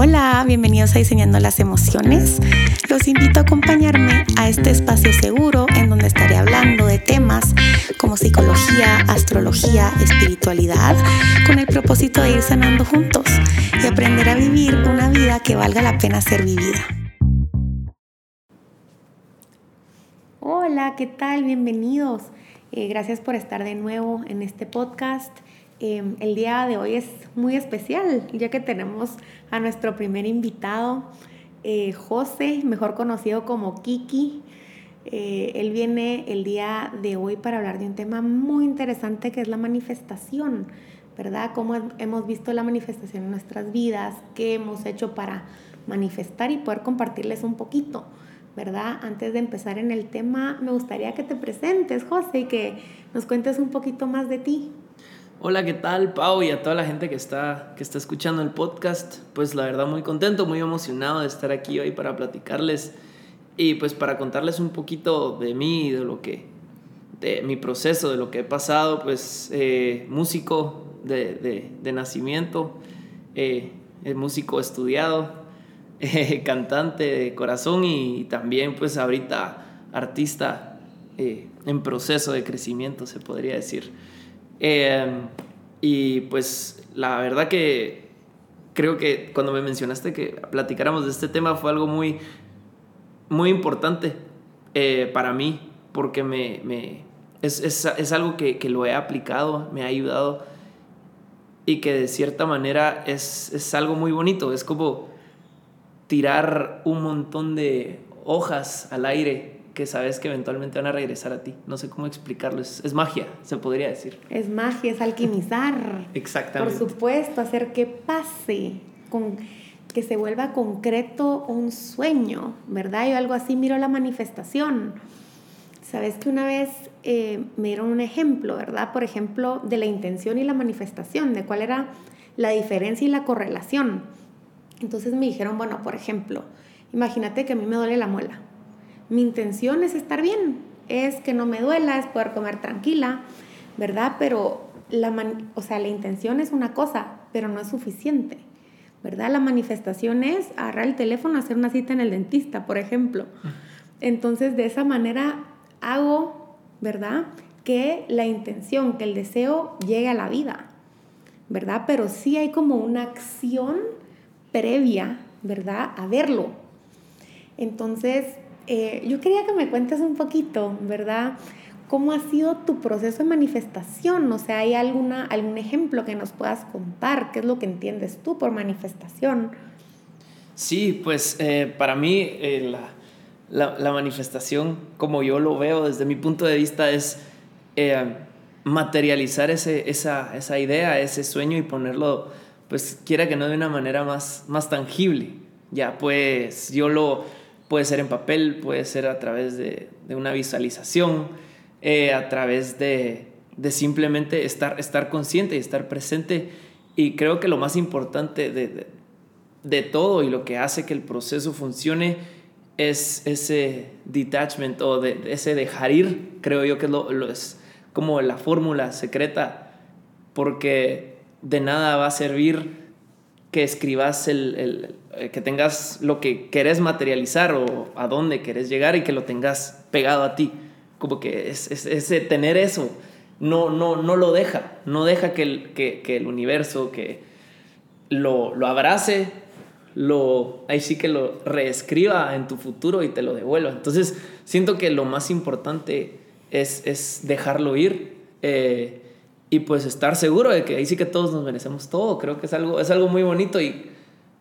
Hola, bienvenidos a Diseñando las Emociones. Los invito a acompañarme a este espacio seguro en donde estaré hablando de temas como psicología, astrología, espiritualidad, con el propósito de ir sanando juntos y aprender a vivir una vida que valga la pena ser vivida. Hola, ¿qué tal? Bienvenidos. Eh, gracias por estar de nuevo en este podcast. Em, el día de hoy es muy especial, ya que tenemos a nuestro primer invitado, eh, José, mejor conocido como Kiki. Eh, él viene el día de hoy para hablar de un tema muy interesante que es la manifestación, ¿verdad? Cómo hemos visto la manifestación en nuestras vidas, qué hemos hecho para manifestar y poder compartirles un poquito, ¿verdad? Antes de empezar en el tema, me gustaría que te presentes, José, y que nos cuentes un poquito más de ti. Hola, ¿qué tal, Pau? Y a toda la gente que está, que está escuchando el podcast. Pues la verdad muy contento, muy emocionado de estar aquí hoy para platicarles y pues para contarles un poquito de mí, de lo que, de mi proceso, de lo que he pasado, pues eh, músico de, de, nacimiento, eh, músico estudiado, eh, cantante de corazón y también pues ahorita artista eh, en proceso de crecimiento, se podría decir. Em, y pues la verdad que creo que cuando me mencionaste que platicáramos de este tema fue algo muy, muy importante eh, para mí, porque me, me es, es, es, algo que, que, lo he aplicado, me ha ayudado y que de cierta manera es, es algo muy bonito, es como tirar un montón de hojas al aire que sabes que eventualmente van a regresar a ti. No sé cómo explicarlo, es, magia, se podría decir. Es magia, es alquimizar. Exactamente. Por supuesto, hacer que pase, con, que se vuelva concreto un sueño, ¿verdad? Yo algo así miro la manifestación. Sabes que una vez eh, me dieron un ejemplo, ¿verdad? Por ejemplo, de la intención y la manifestación, de cuál era la diferencia y la correlación. Entonces me dijeron, bueno, por ejemplo, imagínate que a mí me duele la muela mi intención es estar bien, es que no me duela, es poder comer tranquila, ¿verdad? Pero la, o sea, la intención es una cosa, pero no es suficiente, ¿verdad? La manifestación es agarrar el teléfono, hacer una cita en el dentista, por ejemplo. Entonces, de esa manera hago, ¿verdad? Que la intención, que el deseo llegue a la vida, ¿verdad? Pero sí hay como una acción previa, ¿verdad? A verlo. Entonces, eh, yo quería que me cuentes un poquito, ¿verdad? ¿Cómo ha sido tu proceso de manifestación? O sea, ¿hay alguna, algún ejemplo que nos puedas contar? ¿Qué es lo que entiendes tú por manifestación? Sí, pues eh, para mí eh, la, la, manifestación, como yo lo veo desde mi punto de vista, es materializar ese, esa, esa, idea, ese sueño y ponerlo, pues quiera que no de una manera más, más tangible. Ya, pues yo lo, Puede ser en papel, puede ser a través de, una visualización, eh, a través de, simplemente estar, estar consciente y estar presente. Y creo que lo más importante de, todo y lo que hace que el proceso funcione es ese detachment o de, ese dejar ir, creo yo que lo, es como la fórmula secreta, porque de nada va a servir que escribas el, que tengas lo que querés materializar o a dónde querés llegar y que lo tengas pegado a ti. Como que es, ese tener eso no, no, no lo deja, no deja que el, que, el universo que lo, lo, abrace, lo, ahí sí que lo reescriba en tu futuro y te lo devuelva. Entonces siento que lo más importante es, es dejarlo ir. Eh, y pues estar seguro de que ahí sí que todos nos merecemos todo. Creo que es algo, es algo muy bonito y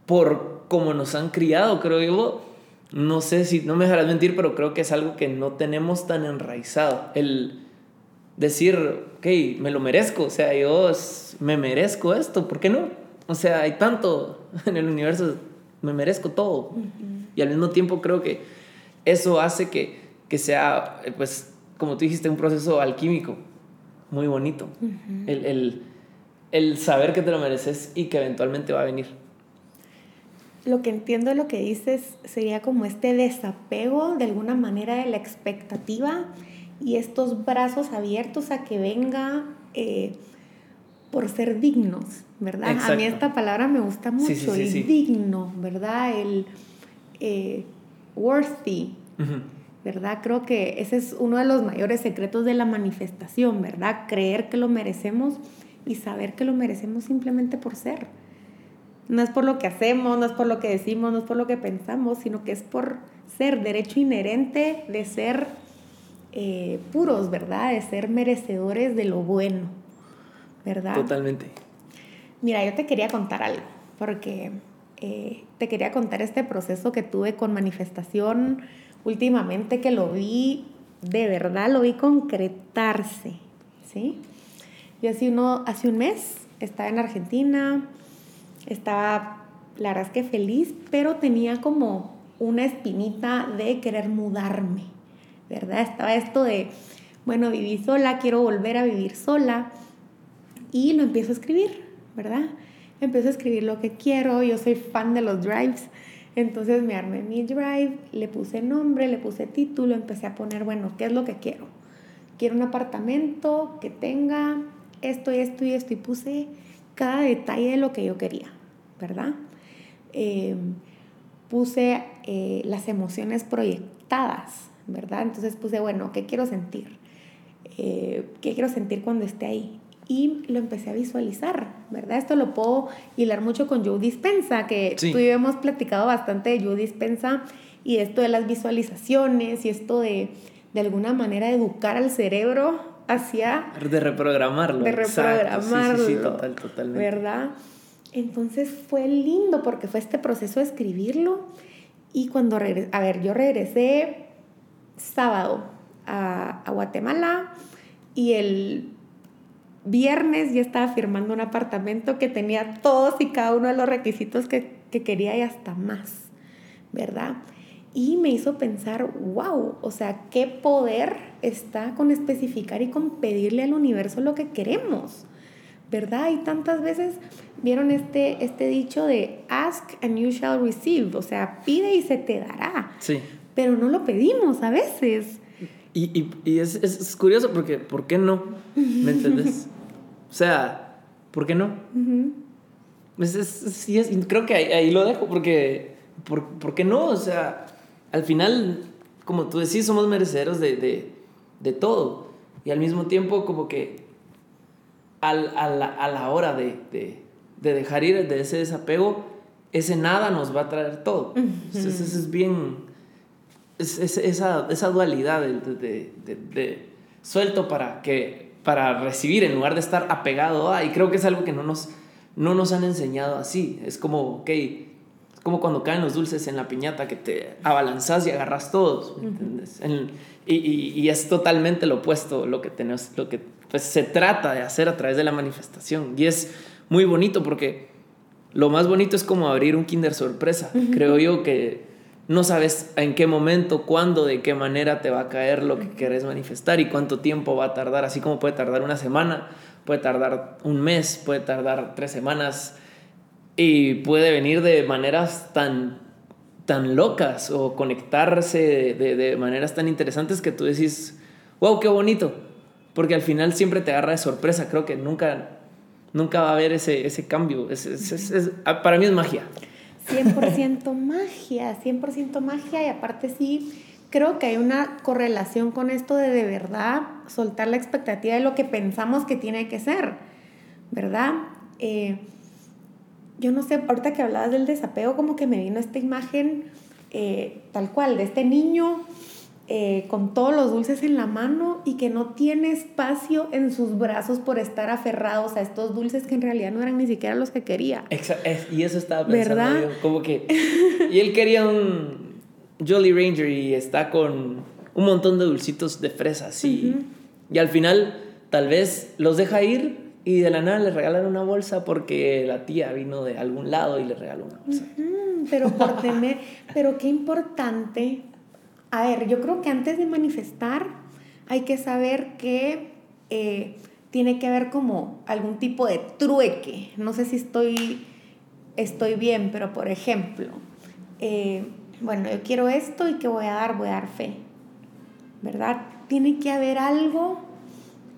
por como nos han criado, creo yo, no sé si, no me dejarás mentir, pero creo que es algo que no tenemos tan enraizado. El decir, ok, me lo merezco, o sea, yo me merezco esto, ¿por qué no? O sea, hay tanto en el universo, me merezco todo. Y al mismo tiempo creo que eso hace que, que sea, pues, como tú dijiste, un proceso alquímico muy bonito. el, el, el, saber que te lo mereces y que eventualmente va a venir. Lo que entiendo de lo que dices sería como este desapego de alguna manera de la expectativa y estos brazos abiertos a que venga eh, por ser dignos, ¿verdad? A mí esta palabra me gusta mucho, el digno, ¿verdad? El eh, worthy, ¿verdad? Creo que ese es uno de los mayores secretos de la manifestación, ¿verdad? Creer que lo merecemos y saber que lo merecemos simplemente por ser. No es por lo que hacemos, no es por lo que decimos, no es por lo que pensamos, sino que es por ser derecho inherente de ser eh, puros, ¿verdad? De ser merecedores de lo bueno, ¿verdad? Totalmente. Mira, yo te quería contar algo, porque eh, te quería contar este proceso que tuve con manifestación últimamente, que lo vi, de verdad, lo vi concretarse, ¿sí? Yo hace, uno, hace un mes estaba en Argentina, estaba, la verdad es que feliz, pero tenía como una espinita de querer mudarme, ¿verdad? Estaba esto de, bueno, viví sola, quiero volver a vivir sola y lo empiezo a escribir, ¿verdad? Empiezo a escribir lo que quiero, yo soy fan de los drives, entonces me armé mi drive, le puse nombre, le puse título, empecé a poner, bueno, ¿qué es lo que quiero? Quiero un apartamento que tenga esto y esto y esto y puse cada detalle de lo que yo quería, ¿verdad? Eh, puse eh, las emociones proyectadas, ¿verdad? Entonces puse, bueno, ¿qué quiero sentir? Eh, ¿Qué quiero sentir cuando esté ahí? Y lo empecé a visualizar, ¿verdad? Esto lo puedo hilar mucho con Joe Dispensa, que tú y yo hemos platicado bastante de Joe Dispensa y esto de las visualizaciones y esto de, de alguna manera, educar al cerebro hacia... De reprogramarlo. De reprogramarlo. Sí, sí, total, totalmente. ¿Verdad? Entonces fue lindo porque fue este proceso de escribirlo y cuando regresé, a ver, yo regresé sábado a, Guatemala y el viernes ya estaba firmando un apartamento que tenía todos y cada uno de los requisitos que, que quería y hasta más, ¿verdad? Y me hizo pensar, wow, o sea, qué poder está con especificar y con pedirle al universo lo que queremos. ¿Verdad? Y tantas veces vieron este, este dicho de ask and you shall receive, o sea, pide y se te dará. Sí. Pero no lo pedimos a veces. Y, y, es, es, curioso porque, ¿por qué no? ¿Me entiendes? o sea, ¿por qué no? es, sí es, creo que ahí, lo dejo porque, ¿por, ¿por, qué no? O sea, al final, como tú decís, somos merecederos de, de, de todo. Y al mismo tiempo, como que al, a, la, a, la, hora de, de, de, dejar ir de ese desapego, ese nada nos va a traer todo. Entonces, es bien, es, esa, esa, dualidad de, de, suelto para, que, para recibir en lugar de estar apegado a, y creo que es algo que no nos, no nos han enseñado así. Es como, ok, es como cuando caen los dulces en la piñata que te abalanzas y agarras todos, y, y, y, es totalmente lo opuesto lo que, tenemos, lo que pues se trata de hacer a través de la manifestación. Y es muy bonito porque lo más bonito es como abrir un kinder sorpresa. Creo yo que no sabes en qué momento, cuándo, de qué manera te va a caer lo que querés manifestar y cuánto tiempo va a tardar, así como puede tardar una semana, puede tardar un mes, puede tardar tres semanas. Y puede venir de maneras tan, tan locas o conectarse de, de maneras tan interesantes que tú decís, wow, qué bonito porque al final siempre te agarra de sorpresa. Creo que nunca, nunca va a haber ese, ese cambio. Es, es, ah, para mí es magia. 100% magia, 100% magia y aparte sí, creo que hay una correlación con esto de de verdad soltar la expectativa de lo que pensamos que tiene que ser, ¿verdad? Eh, yo no sé, ahorita que hablabas del desapego, como que me vino esta imagen eh, tal cual, de este niño eh, con todos los dulces en la mano y que no tiene espacio en sus brazos por estar aferrados a estos dulces que en realidad no eran ni siquiera los que quería. Exacto, y eso estaba pensando ¿verdad? yo, como que... Y él quería un Jolly Ranger y está con un montón de dulcitos de fresas y, y al final tal vez los deja ir y de la nada le regalan una bolsa porque la tía vino de algún lado y le regaló una bolsa. Pero por tener, pero qué importante a ver, yo creo que antes de manifestar hay que saber que eh, tiene que haber como algún tipo de trueque. No sé si estoy, estoy bien, pero por ejemplo, eh, bueno, yo quiero esto y que voy a dar, voy a dar fe, ¿verdad? Tiene que haber algo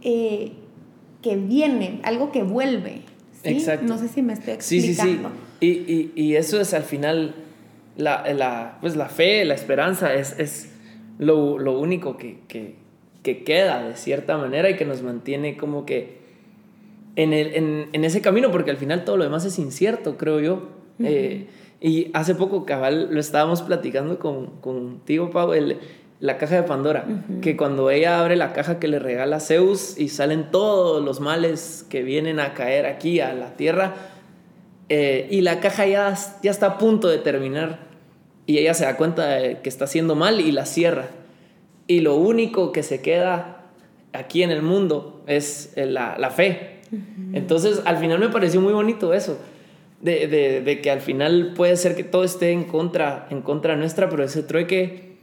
eh, que viene, algo que vuelve. Exacto. No sé si me estoy explicando. Sí, sí, sí. Y, y, eso es al final, la, la, pues la fe, la esperanza, es, es lo, lo, único que, que, que, queda de cierta manera y que nos mantiene como que en, el, en, en, ese camino, porque al final todo lo demás es incierto, creo yo. eh, y hace poco, cabal, lo estábamos platicando con, contigo, Pau, el, la caja de Pandora, que cuando ella abre la caja que le regala Zeus y salen todos los males que vienen a caer aquí a la tierra, eh, y la caja ya, ya está a punto de terminar, y ella se da cuenta de que está haciendo mal y la cierra. Y lo único que se queda aquí en el mundo es eh, la, la fe. Entonces, al final me pareció muy bonito eso de, de, de, que al final puede ser que todo esté en contra, en contra nuestra, pero ese trueque,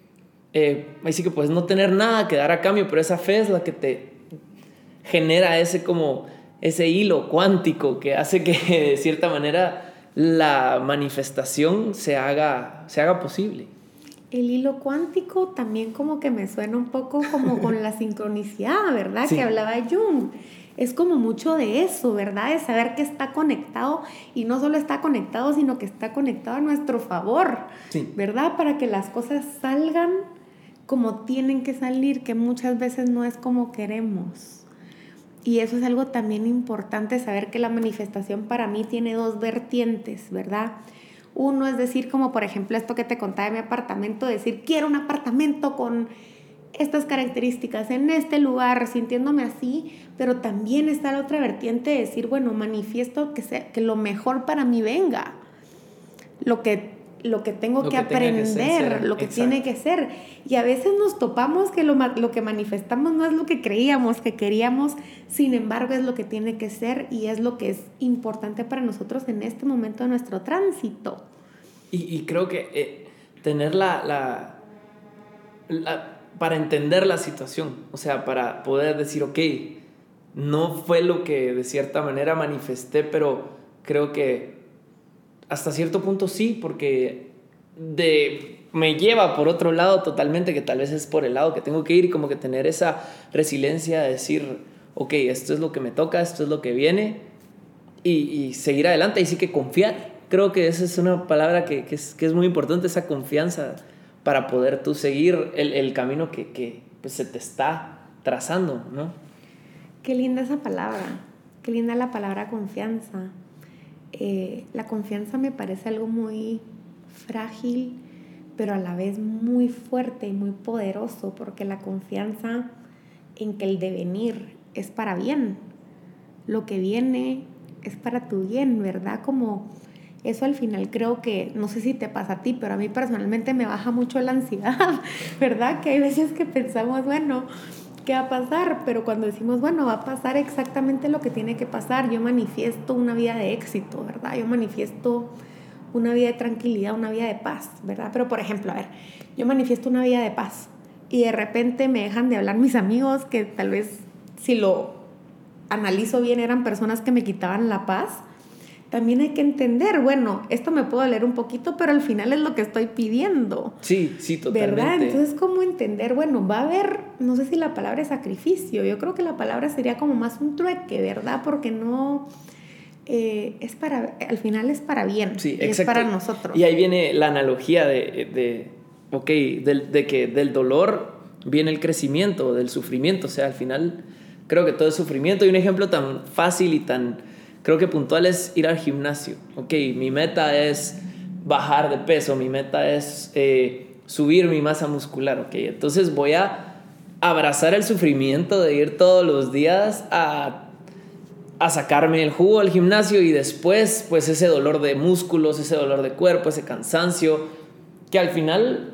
eh, ahí sí que puedes no tener nada que dar a cambio, pero esa fe es la que te genera ese como ese hilo cuántico que hace que de cierta manera la manifestación se haga, se haga posible. El hilo cuántico también como que me suena un poco como con la sincronicidad, ¿verdad? Que hablaba Jung es como mucho de eso, ¿verdad? De saber que está conectado y no solo está conectado, sino que está conectado a nuestro favor, ¿verdad? Para que las cosas salgan como tienen que salir, que muchas veces no es como queremos. Y eso es algo también importante, saber que la manifestación para mí tiene dos vertientes, ¿verdad? Uno es decir, como por ejemplo esto que te contaba de mi apartamento, decir, quiero un apartamento con estas características en este lugar, sintiéndome así, pero también está la otra vertiente de decir, bueno, manifiesto que, sea, que lo mejor para mí venga, lo que, lo que tengo que, aprender, lo que tiene que ser. Y a veces nos topamos que lo, lo que manifestamos no es lo que creíamos que queríamos, sin embargo es lo que tiene que ser y es lo que es importante para nosotros en este momento de nuestro tránsito. Y, creo que eh, tener la, la, la para entender la situación, o sea, para poder decir, ok, no fue lo que de cierta manera manifesté, pero creo que hasta cierto punto sí, porque de, me lleva por otro lado totalmente, que tal vez es por el lado que tengo que ir como que tener esa resiliencia de decir, ok, esto es lo que me toca, esto es lo que viene, y, y seguir adelante y sí que confiar. Creo que esa es una palabra que, que, es, que es muy importante, esa confianza para poder tú seguir el, el camino que, que pues, se te está trazando, ¿no? Qué linda esa palabra, qué linda la palabra confianza. Eh, la confianza me parece algo muy frágil, pero a la vez muy fuerte y muy poderoso, porque la confianza en que el devenir es para bien, lo que viene es para tu bien, ¿verdad? Como eso al final creo que, no sé si te pasa a ti, pero a mí personalmente me baja mucho la ansiedad, ¿verdad? Que hay veces que pensamos, bueno, ¿qué va a pasar? Pero cuando decimos, bueno, va a pasar exactamente lo que tiene que pasar, yo manifiesto una vida de éxito, ¿verdad? Yo manifiesto una vida de tranquilidad, una vida de paz, ¿verdad? Pero por ejemplo, a ver, yo manifiesto una vida de paz y de repente me dejan de hablar mis amigos que tal vez si lo analizo bien eran personas que me quitaban la paz también hay que entender, bueno, esto me puedo leer un poquito, pero al final es lo que estoy pidiendo. Sí, sí, totalmente. ¿Verdad? Entonces, ¿cómo entender? Bueno, va a haber, no sé si la palabra es sacrificio, yo creo que la palabra sería como más un trueque, ¿verdad? Porque no... Eh, es para, al final es para bien, sí, es para nosotros. Y ahí viene la analogía de, de ok, del, de que del dolor viene el crecimiento, del sufrimiento, o sea, al final creo que todo es sufrimiento. Y un ejemplo tan fácil y tan Creo que puntual es ir al gimnasio. Ok, mi meta es bajar de peso, mi meta es eh, subir mi masa muscular. Ok, entonces voy a abrazar el sufrimiento de ir todos los días a, a sacarme el jugo al gimnasio y después pues ese dolor de músculos, ese dolor de cuerpo, ese cansancio, que al final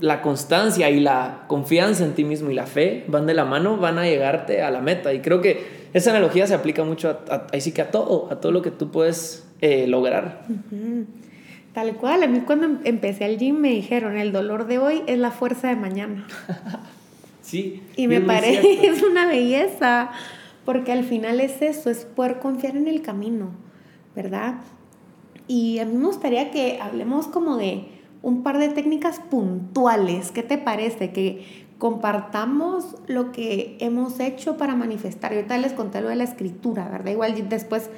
la constancia y la confianza en ti mismo y la fe van de la mano, van a llegarte a la meta. Y creo que esa analogía se aplica mucho a, ahí sí que a todo, a todo lo que tú puedes eh, lograr. Tal cual, a mí cuando em, empecé al gym me dijeron, el dolor de hoy es la fuerza de mañana. sí. Y me parece, es una belleza, porque al final es eso, es poder confiar en el camino, ¿verdad? Y a mí me gustaría que hablemos como de un par de técnicas puntuales. ¿Qué te parece? Que compartamos lo que hemos hecho para manifestar. Yo ahorita les conté lo de la escritura, ¿verdad? Igual después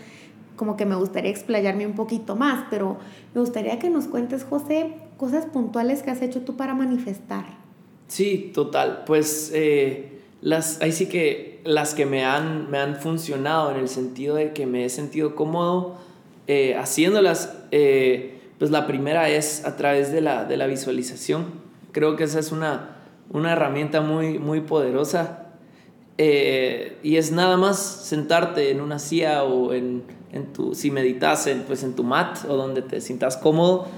como que me gustaría explayarme un poquito más, pero me gustaría que nos cuentes, José, cosas puntuales que has hecho tú para manifestar. Sí, total. Pues eh, las, ahí sí que las que me han, me han funcionado en el sentido de que me he sentido cómodo eh, haciéndolas, eh, pues la primera es a través de la, de la visualización. Creo que esa es una, una herramienta muy, muy poderosa. y es nada más sentarte en una silla o en en tu, si meditas en, pues en tu mat o donde te sientas cómodo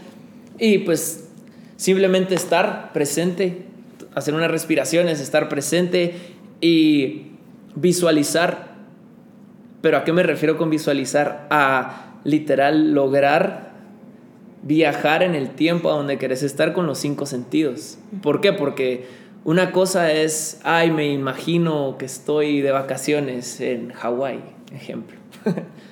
y pues simplemente estar presente, hacer unas respiraciones, estar presente y visualizar. Pero ¿a qué me refiero con visualizar? A literal lograr viajar en el tiempo a donde querés estar con los cinco sentidos. ¿Por qué? Porque una cosa es, ay, me imagino que estoy de vacaciones en Hawái, ejemplo.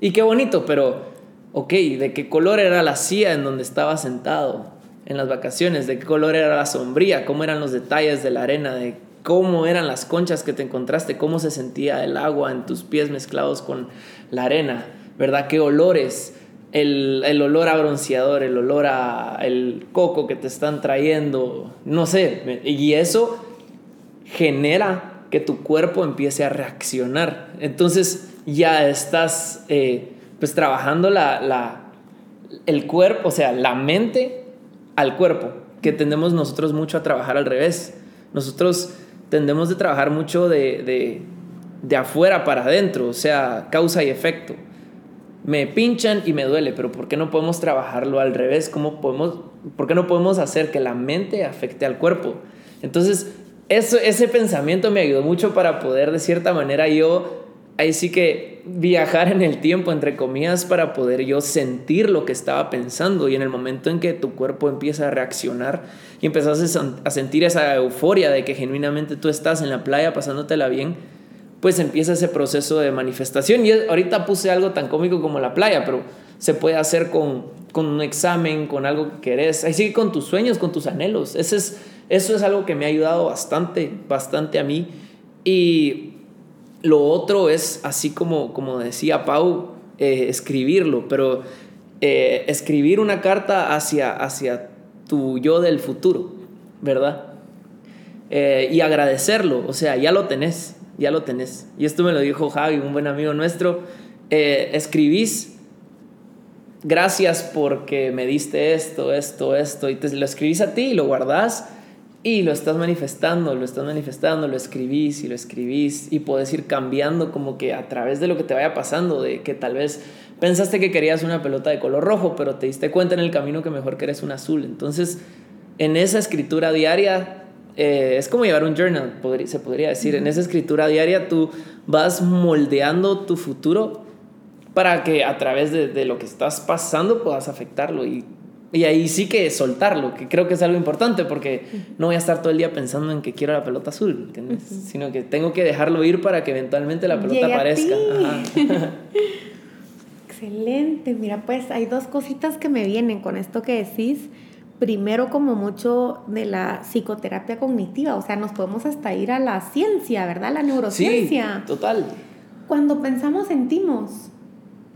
Y qué bonito, pero, ok, ¿de qué color era la silla en donde estaba sentado en las vacaciones? ¿De qué color era la sombría? ¿Cómo eran los detalles de la arena? ¿De cómo eran las conchas que te encontraste? ¿Cómo se sentía el agua en tus pies mezclados con la arena? ¿Verdad? ¿Qué olores? El, el, olor a bronceador, el olor a el coco que te están trayendo, no sé, y eso genera que tu cuerpo empiece a reaccionar. Entonces, ya estás eh, pues trabajando la, la, el cuerpo, o sea, la mente al cuerpo, que tendemos nosotros mucho a trabajar al revés. Nosotros tendemos de trabajar mucho de, de, de afuera para adentro, o sea, causa y efecto. Me pinchan y me duele, pero ¿por qué no podemos trabajarlo al revés? ¿Cómo podemos, ¿Por qué no podemos hacer que la mente afecte al cuerpo? Entonces, eso, ese pensamiento me ayudó mucho para poder de cierta manera yo ahí sí que viajar en el tiempo, entre comillas, para poder yo sentir lo que estaba pensando. Y en el momento en que tu cuerpo empieza a reaccionar y empiezas a sentir esa euforia de que genuinamente tú estás en la playa pasándotela bien, pues empieza ese proceso de manifestación. Y ahorita puse algo tan cómico como la playa, pero se puede hacer con, con un examen, con algo que querés. Ahí sí con tus sueños, con tus anhelos. Ese es, eso es algo que me ha ayudado bastante, bastante a mí. Y lo otro es, así como, como decía Pau, eh, escribirlo, pero eh, escribir una carta hacia, hacia tu yo del futuro, ¿verdad? Eh, y agradecerlo, o sea, ya lo tenés, ya lo tenés. Y esto me lo dijo Javi, un buen amigo nuestro. escribís, gracias porque me diste esto, esto, esto, y te lo escribís a ti y lo guardás y lo estás manifestando, lo estás manifestando, lo escribís y lo escribís y puedes ir cambiando como que a través de lo que te vaya pasando, de que tal vez pensaste que querías una pelota de color rojo, pero te diste cuenta en el camino que mejor querés un azul. Entonces, en esa escritura diaria, eh, es como llevar un journal, se podría decir. En esa escritura diaria tú vas moldeando tu futuro para que a través de, de lo que estás pasando puedas afectarlo y y ahí sí que soltarlo, que creo que es algo importante porque no voy a estar todo el día pensando en que quiero la pelota azul, ¿entiendes? Sino que tengo que dejarlo ir para que eventualmente la pelota aparezca. Excelente, mira, pues hay dos cositas que me vienen con esto que decís. Primero, como mucho de la psicoterapia cognitiva, o sea, nos podemos hasta ir a la ciencia, ¿verdad? La neurociencia. Sí, total. Cuando pensamos, sentimos.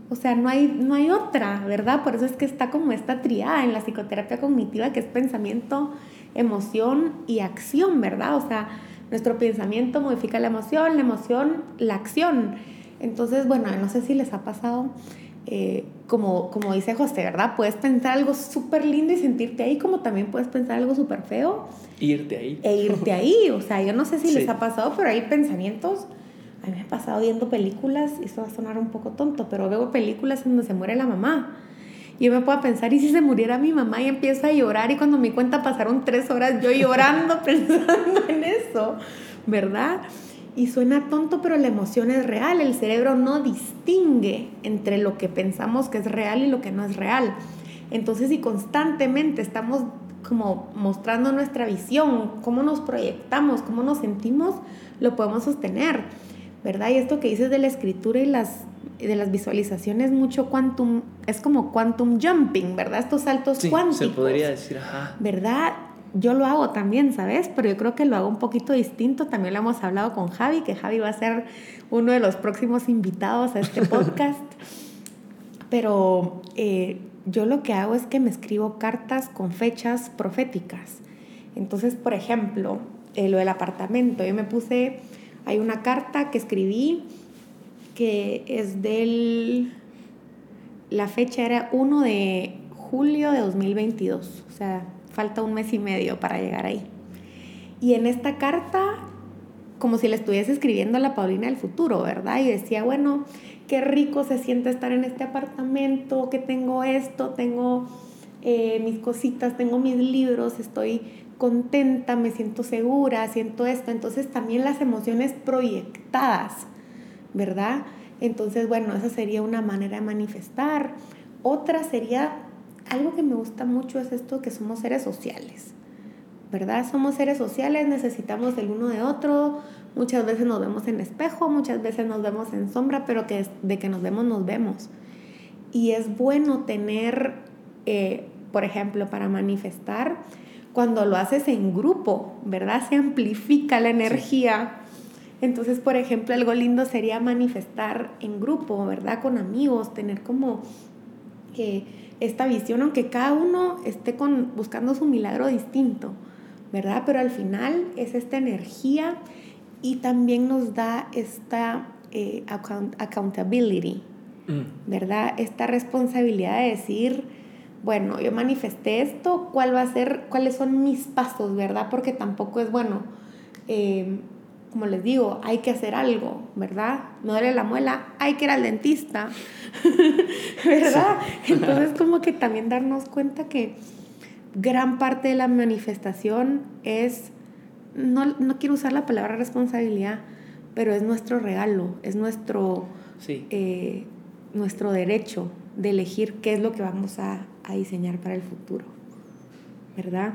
O sea, no hay, no hay otra, ¿verdad? Por eso es que está como esta triada en la psicoterapia cognitiva, que es pensamiento, emoción y acción, ¿verdad? O sea, nuestro pensamiento modifica la emoción, la emoción, la acción. Entonces, bueno, no sé si les ha pasado, eh, como, como dice José, ¿verdad? Puedes pensar algo súper lindo y sentirte ahí, como también puedes pensar algo súper feo. Irte ahí. E irte ahí. O sea, yo no sé si les ha pasado, pero hay pensamientos a mí me ha pasado viendo películas, y esto va a sonar un poco tonto, pero veo películas en donde se muere la mamá. Y yo me puedo pensar, ¿y si se muriera mi mamá? Y empiezo a llorar y cuando me cuenta pasaron tres horas yo llorando pensando en eso, ¿verdad? Y suena tonto, pero la emoción es real. El cerebro no distingue entre lo que pensamos que es real y lo que no es real. Entonces, si constantemente estamos como mostrando nuestra visión, cómo nos proyectamos, cómo nos sentimos, lo podemos sostener. ¿verdad? Y esto que dices de la escritura y las, de las visualizaciones, mucho quantum, es como quantum jumping, ¿verdad? Estos saltos sí, cuánticos. Se podría decir, ajá. ¿Verdad? Yo lo hago también, ¿sabes? Pero yo creo que lo hago un poquito distinto. También lo hemos hablado con Javi, que Javi va a ser uno de los próximos invitados a este podcast. Pero eh, yo lo que hago es que me escribo cartas con fechas proféticas. Entonces, por ejemplo, eh, lo del apartamento, yo me puse, hay una carta que escribí que es del, la fecha era 1 de julio de 2022, o sea, falta un mes y medio para llegar ahí. Y en esta carta, como si le estuviese escribiendo a la Paulina del futuro, ¿verdad? Y decía, bueno, qué rico se siente estar en este apartamento, que tengo esto, tengo eh, mis cositas, tengo mis libros, estoy contenta, me siento segura, siento esto. Entonces también las emociones proyectadas, ¿verdad? Entonces, bueno, esa sería una manera de manifestar. Otra sería, algo que me gusta mucho es esto que somos seres sociales, ¿verdad? Somos seres sociales, necesitamos del uno de otro, muchas veces nos vemos en espejo, muchas veces nos vemos en sombra, pero que de que nos vemos, nos vemos. Y es bueno tener, eh, por ejemplo, para manifestar, cuando lo haces en grupo, ¿verdad? Se amplifica la energía. Entonces, por ejemplo, algo lindo sería manifestar en grupo, ¿verdad? Con amigos, tener como que esta visión, aunque cada uno esté con, buscando su milagro distinto, ¿verdad? Pero al final es esta energía y también nos da esta eh, accountability, mm. ¿verdad? Esta responsabilidad de decir, bueno, yo manifesté esto, ¿cuál va a ser, cuáles son mis pasos, verdad? Porque tampoco es bueno, eh, como les digo, hay que hacer algo, ¿verdad? Me duele la muela, hay que ir al dentista, ¿verdad? Entonces como que también darnos cuenta que gran parte de la manifestación es, no, no quiero usar la palabra responsabilidad, pero es nuestro regalo, es nuestro, eh, nuestro derecho de elegir qué es lo que vamos a, a diseñar para el futuro, ¿verdad?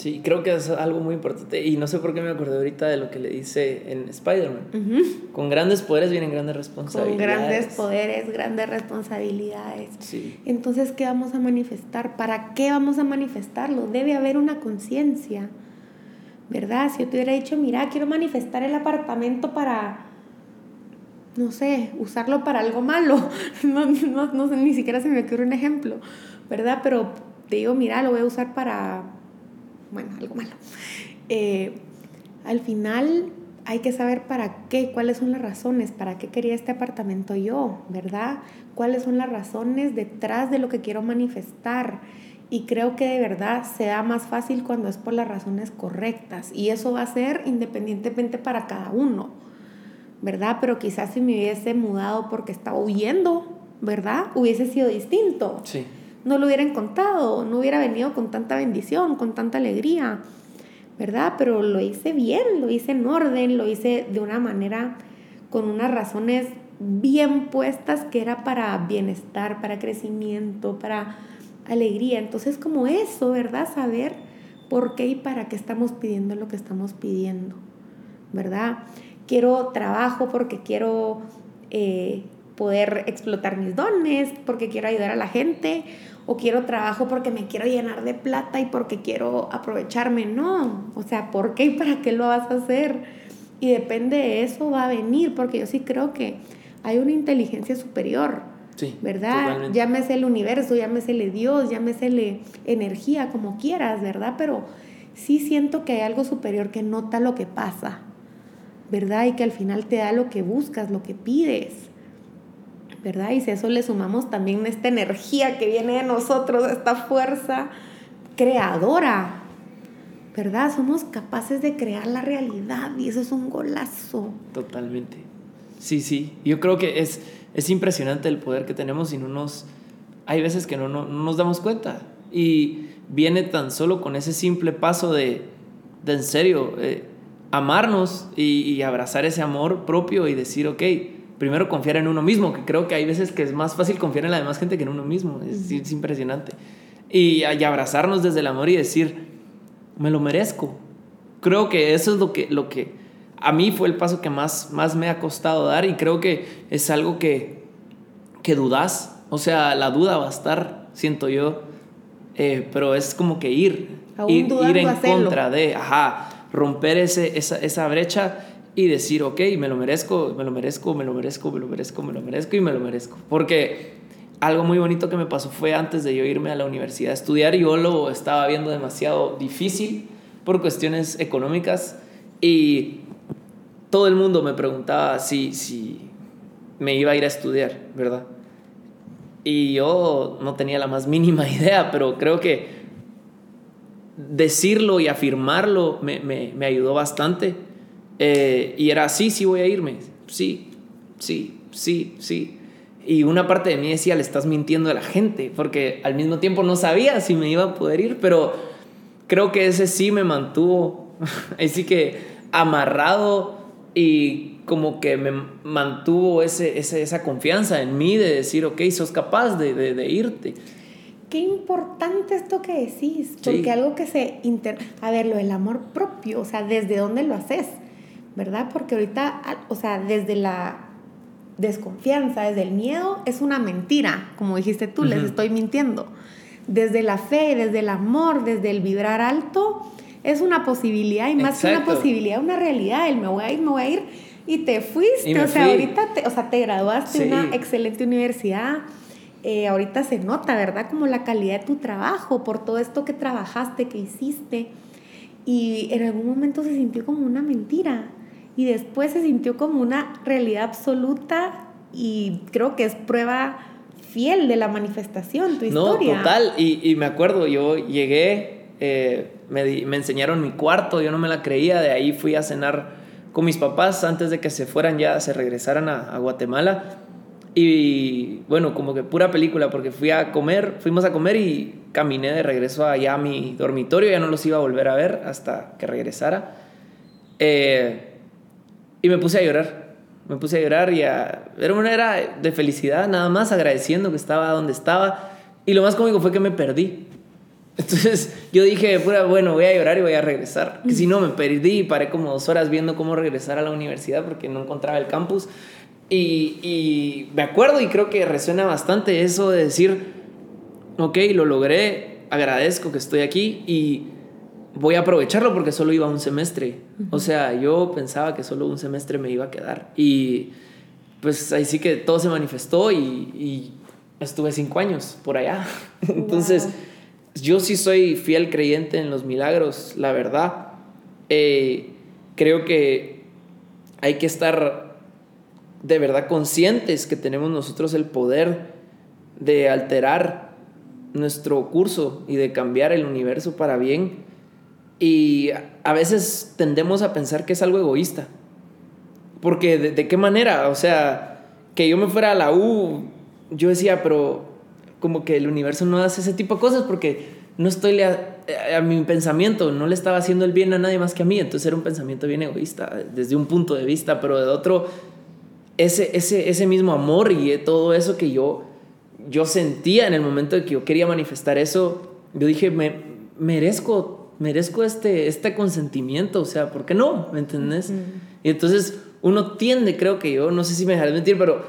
Sí, creo que es algo muy importante y no sé por qué me acordé ahorita de lo que le dice en Spider-Man. Con grandes poderes vienen grandes responsabilidades. Con grandes poderes, grandes responsabilidades. Sí. Entonces, ¿qué vamos a manifestar? ¿Para qué vamos a manifestarlo? Debe haber una conciencia, ¿verdad? Si yo te hubiera dicho, mira, quiero manifestar el apartamento para, no sé, usarlo para algo malo, no, no, no ni siquiera se me ocurre un ejemplo ¿verdad? Pero te digo, mira, lo voy a usar para, bueno, algo malo. Eh, al final hay que saber para qué, cuáles son las razones, para qué quería este apartamento yo, ¿verdad? ¿Cuáles son las razones detrás de lo que quiero manifestar? Y creo que de verdad se da más fácil cuando es por las razones correctas. Y eso va a ser independientemente para cada uno, ¿verdad? Pero quizás si me hubiese mudado porque estaba huyendo, ¿verdad? Hubiese sido distinto. Sí no lo hubieran contado, no hubiera venido con tanta bendición, con tanta alegría, ¿verdad? Pero lo hice bien, lo hice en orden, lo hice de una manera con unas razones bien puestas que era para bienestar, para crecimiento, para alegría. Entonces como eso, ¿verdad? Saber por qué y para qué estamos pidiendo lo que estamos pidiendo, ¿verdad? Quiero trabajo porque quiero eh, poder explotar mis dones, porque quiero ayudar a la gente, o quiero trabajo porque me quiero llenar de plata y porque quiero aprovecharme. No, o sea, ¿por qué y para qué lo vas a hacer? Y depende de eso va a venir, porque yo sí creo que hay una inteligencia superior. Sí, ¿Verdad? Llámese el universo, llámesele Dios, llámesele energía, como quieras, ¿verdad? Pero sí siento que hay algo superior que nota lo que pasa, ¿verdad? Y que al final te da lo que buscas, lo que pides. ¿Verdad? Y si a eso le sumamos también esta energía que viene de nosotros, esta fuerza creadora, ¿verdad? Somos capaces de crear la realidad y eso es un golazo. Totalmente. Sí, sí. Yo creo que es, es impresionante el poder que tenemos y no nos... Hay veces que no, no, nos damos cuenta. Y viene tan solo con ese simple paso de, de en serio, eh, amarnos y, y abrazar ese amor propio y decir, ok, primero confiar en uno mismo, que creo que hay veces que es más fácil confiar en la demás gente que en uno mismo. Es, impresionante. Y, y, abrazarnos desde el amor y decir, me lo merezco. Creo que eso es lo que, lo que a mí fue el paso que más, más me ha costado dar y creo que es algo que, que dudas. O sea, la duda va a estar, siento yo, eh, pero es como que ir, ir, ir, en contra de, ajá, romper ese, esa, esa brecha y decir, ok, me lo merezco, me lo merezco, me lo merezco, me lo merezco, me lo merezco y me lo merezco. Porque algo muy bonito que me pasó fue antes de yo irme a la universidad a estudiar, yo lo estaba viendo demasiado difícil por cuestiones económicas y todo el mundo me preguntaba si, si me iba a ir a estudiar, ¿verdad? Y yo no tenía la más mínima idea, pero creo que decirlo y afirmarlo me, me, me ayudó bastante. Eh, y era, sí, sí voy a irme, sí, sí, sí, sí. Y una parte de mí decía, le estás mintiendo a la gente, porque al mismo tiempo no sabía si me iba a poder ir, pero creo que ese sí me mantuvo, así que amarrado y como que me mantuvo ese, esa confianza en mí de decir, ok, sos capaz de, de, irte. Qué importante esto que decís, porque algo que se... Inter... A ver, lo del amor propio, o sea, ¿desde dónde lo haces? ¿Verdad? Porque ahorita, o sea, desde la desconfianza, desde el miedo, es una mentira, como dijiste tú, les estoy mintiendo. Desde la fe, desde el amor, desde el vibrar alto, es una posibilidad y más que una posibilidad, una realidad. El me voy a ir, me voy a ir y te fuiste, o sea, ahorita te, o sea, te graduaste en una excelente universidad. Eh, ahorita se nota, ¿verdad? Como la calidad de tu trabajo, por todo esto que trabajaste, que hiciste. Y en algún momento se sintió como una mentira. Y después se sintió como una realidad absoluta y creo que es prueba fiel de la manifestación, tu historia. No, total. Y, y me acuerdo, yo llegué, eh, me, me enseñaron mi cuarto, yo no me la creía, de ahí fui a cenar con mis papás antes de que se fueran ya, se regresaran a, Guatemala. Y bueno, como que pura película, porque fui a comer, fuimos a comer y caminé de regreso allá a mi dormitorio, ya no los iba a volver a ver hasta que regresara. Eh, y me puse a llorar, me puse a llorar y a, era una era de felicidad, nada más agradeciendo que estaba donde estaba. Y lo más cómico fue que me perdí. Entonces yo dije, bueno, voy a llorar y voy a regresar. Que si no, me perdí y paré como dos horas viendo cómo regresar a la universidad porque no encontraba el campus. Y, y me acuerdo y creo que resuena bastante eso de decir, ok, lo logré, agradezco que estoy aquí y voy a aprovecharlo porque solo iba un semestre. O sea, yo pensaba que solo un semestre me iba a quedar. Y pues ahí sí que todo se manifestó y, y estuve cinco años por allá. Entonces yo sí soy fiel creyente en los milagros, la verdad. Eh, creo que hay que estar de verdad conscientes que tenemos nosotros el poder de alterar nuestro curso y de cambiar el universo para bien. Y a veces tendemos a pensar que es algo egoísta. Porque de, de qué manera, o sea, que yo me fuera a la U, yo decía, pero como que el universo no hace ese tipo de cosas porque no estoy a, a, mi pensamiento, no le estaba haciendo el bien a nadie más que a mí, entonces era un pensamiento bien egoísta desde un punto de vista, pero de otro, ese, ese, ese mismo amor y todo eso que yo, yo sentía en el momento de que yo quería manifestar eso, yo dije, me merezco, merezco este, este consentimiento, o sea, ¿por qué no? ¿Me entendés? Y entonces uno tiende, creo que yo, no sé si me dejaré mentir, pero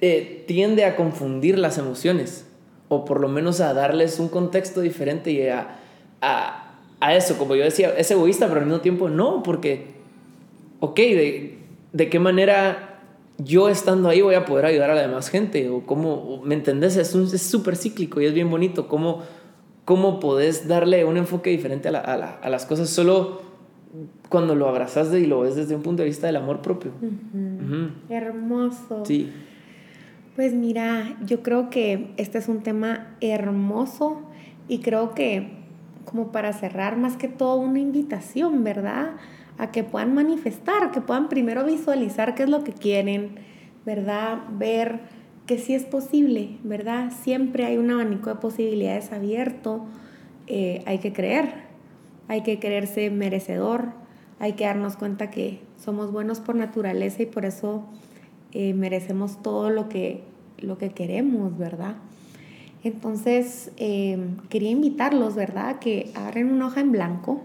eh, tiende a confundir las emociones o por lo menos a darles un contexto diferente y a, a, a eso, como yo decía, es egoísta, pero al mismo tiempo no, porque, ok, ¿de, de qué manera yo estando ahí voy a poder ayudar a la demás gente? O cómo, ¿me entendés? Es súper cíclico y es bien bonito. ¿Cómo, cómo podés darle un enfoque diferente a, la, a, la, a las cosas solo cuando lo abrazas y lo ves desde un punto de vista del amor propio? Hermoso. Sí. Pues mira, yo creo que este es un tema hermoso y creo que como para cerrar más que todo una invitación, ¿verdad? A que puedan manifestar, que puedan primero visualizar qué es lo que quieren, ¿verdad? Ver que sí es posible, ¿verdad? Siempre hay un abanico de posibilidades abierto, eh, hay que creer, hay que creerse merecedor, hay que darnos cuenta que somos buenos por naturaleza y por eso eh, merecemos todo lo que, lo que queremos, ¿verdad? Entonces, em, quería invitarlos, ¿verdad? Que abren una hoja en blanco,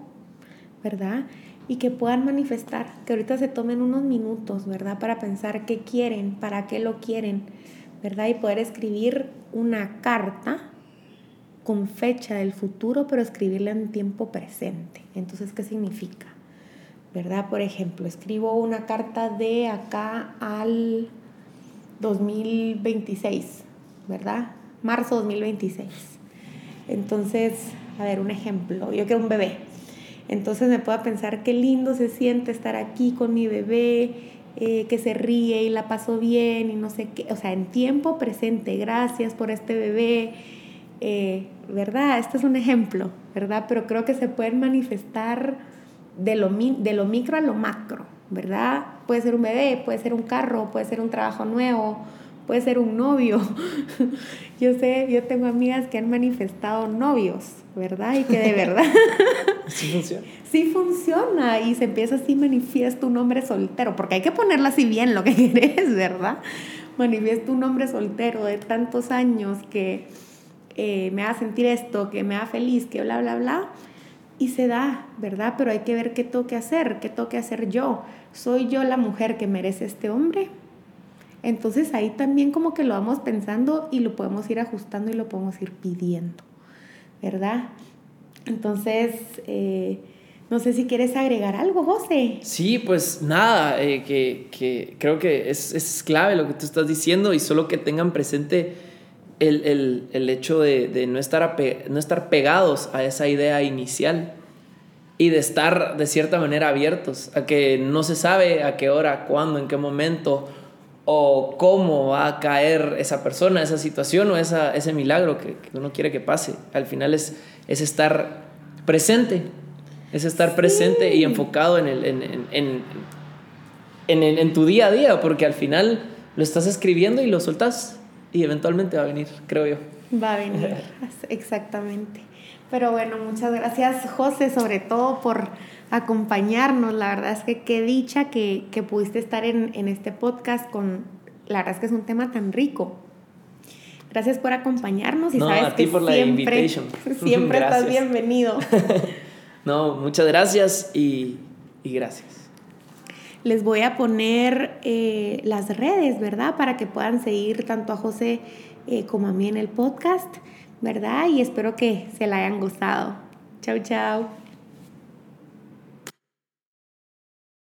¿verdad? Y que puedan manifestar, que ahorita se tomen unos minutos, ¿verdad? Para pensar qué quieren, para qué lo quieren, ¿verdad? Y poder escribir una carta, con fecha del futuro, pero escribirla en tiempo presente. Entonces, ¿qué significa? ¿Verdad? Por ejemplo, escribo una carta de acá al 2026, ¿verdad? Marzo 2026. Entonces, a ver, un ejemplo, yo quiero un bebé. Entonces me puedo pensar qué lindo se siente estar aquí con mi bebé, eh, que se ríe y la paso bien y no sé qué, o sea, en tiempo presente, gracias por este bebé, eh, ¿verdad? Este es un ejemplo, ¿verdad? Pero creo que se pueden manifestar de lo, de lo micro a lo macro, ¿verdad? Puede ser un bebé, puede ser un carro, puede ser un trabajo nuevo, puede ser un novio. yo sé, yo tengo amigas que han manifestado novios, ¿verdad? Y que de verdad... sí funciona. Sí funciona y se empieza así, manifiesta un hombre soltero, porque hay que ponerlo así bien lo que querés, ¿verdad? Manifiesta un hombre soltero de tantos años que eh, me haga sentir esto, que me haga feliz, que bla, bla, bla. Y se da, ¿verdad? Pero hay que ver qué toque hacer, qué toque hacer yo. ¿Soy yo la mujer que merece este hombre? Entonces ahí también como que lo vamos pensando y lo podemos ir ajustando y lo podemos ir pidiendo, ¿verdad? Entonces, eh, no sé si quieres agregar algo, José. Sí, pues nada, eh, que, que, creo que es, es, clave lo que tú estás diciendo y solo que tengan presente el, el, el hecho de, de no, estar no estar pegados a esa idea inicial y de estar de cierta manera abiertos a que no se sabe a qué hora, cuándo, en qué momento o cómo va a caer esa persona, esa situación o esa, ese milagro que, uno quiere que pase. Al final es, es estar presente, es estar presente y enfocado en, el, en, en, en, en, tu día a día, porque al final lo estás escribiendo y lo soltas y eventualmente va a venir, creo yo. Va a venir, exactamente. Pero bueno, muchas gracias José, sobre todo por acompañarnos. La verdad es que qué dicha que, que pudiste estar en, en, este podcast con, la verdad es que es un tema tan rico. Gracias por acompañarnos y sabes que por siempre, siempre estás bienvenido. no, muchas gracias y, y gracias. Les voy a poner eh, las redes, ¿verdad? Para que puedan seguir tanto a José eh, como a mí en el podcast, ¿verdad? Y espero que se la hayan gustado. Chao, chao.